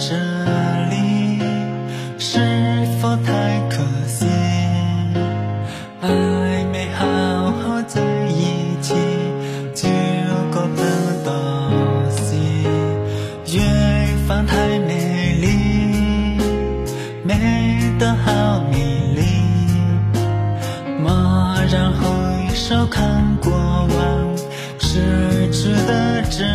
这里，是否太可惜？还没好好在一起，就过分东西。远方太美丽，美得好迷离。蓦然回首看过往，失去的珍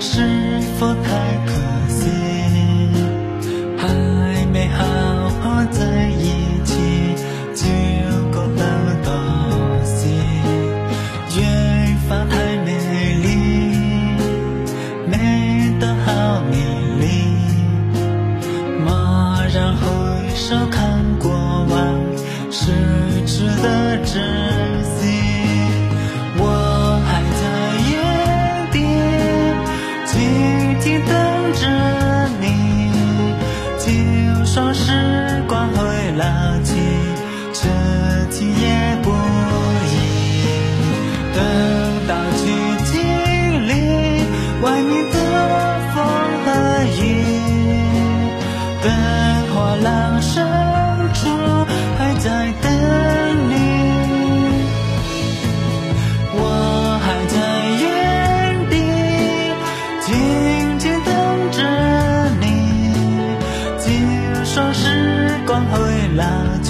是否太可惜？还没好好在一起，就各奔东西，远方太美丽，美得好迷离。蓦然回首，看过往，是值得珍。等着你，就算时光会老去，自己也不依。等到去经历外面的风和雨，灯火阑珊处，还在等。Là